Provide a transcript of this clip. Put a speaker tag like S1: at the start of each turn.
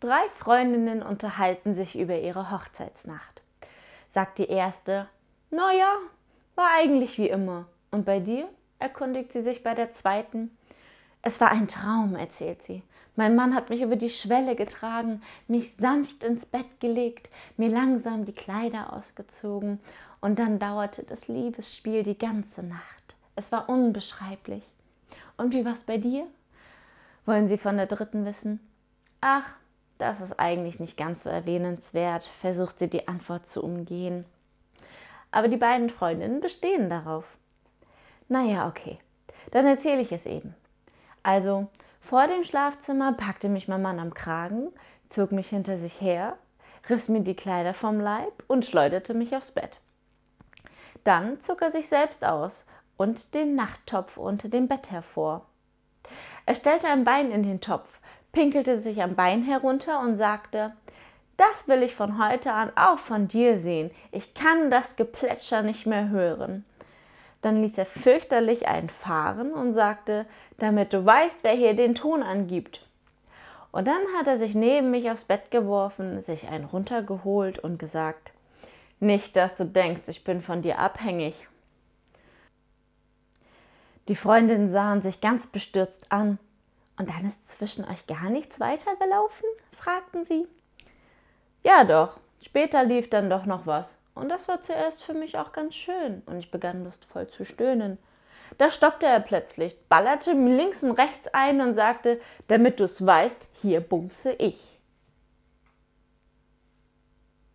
S1: Drei Freundinnen unterhalten sich über ihre Hochzeitsnacht. Sagt die erste, na ja, war eigentlich wie immer. Und bei dir? erkundigt sie sich bei der zweiten. Es war ein Traum, erzählt sie. Mein Mann hat mich über die Schwelle getragen, mich sanft ins Bett gelegt, mir langsam die Kleider ausgezogen, und dann dauerte das Liebesspiel die ganze Nacht. Es war unbeschreiblich. Und wie war's bei dir? Wollen Sie von der dritten wissen? Ach, das ist eigentlich nicht ganz so erwähnenswert, versucht sie die Antwort zu umgehen. Aber die beiden Freundinnen bestehen darauf. Naja, okay, dann erzähle ich es eben. Also, vor dem Schlafzimmer packte mich mein Mann am Kragen, zog mich hinter sich her, riss mir die Kleider vom Leib und schleuderte mich aufs Bett. Dann zog er sich selbst aus und den Nachttopf unter dem Bett hervor. Er stellte ein Bein in den Topf, pinkelte sich am Bein herunter und sagte Das will ich von heute an auch von dir sehen. Ich kann das Geplätscher nicht mehr hören. Dann ließ er fürchterlich einen fahren und sagte, damit du weißt, wer hier den Ton angibt. Und dann hat er sich neben mich aufs Bett geworfen, sich einen runtergeholt und gesagt, nicht, dass du denkst, ich bin von dir abhängig. Die Freundinnen sahen sich ganz bestürzt an. Und dann ist zwischen euch gar nichts weitergelaufen? fragten sie. Ja doch, später lief dann doch noch was. Und das war zuerst für mich auch ganz schön. Und ich begann lustvoll zu stöhnen. Da stoppte er plötzlich, ballerte mir links und rechts ein und sagte, damit du's weißt, hier bumse ich.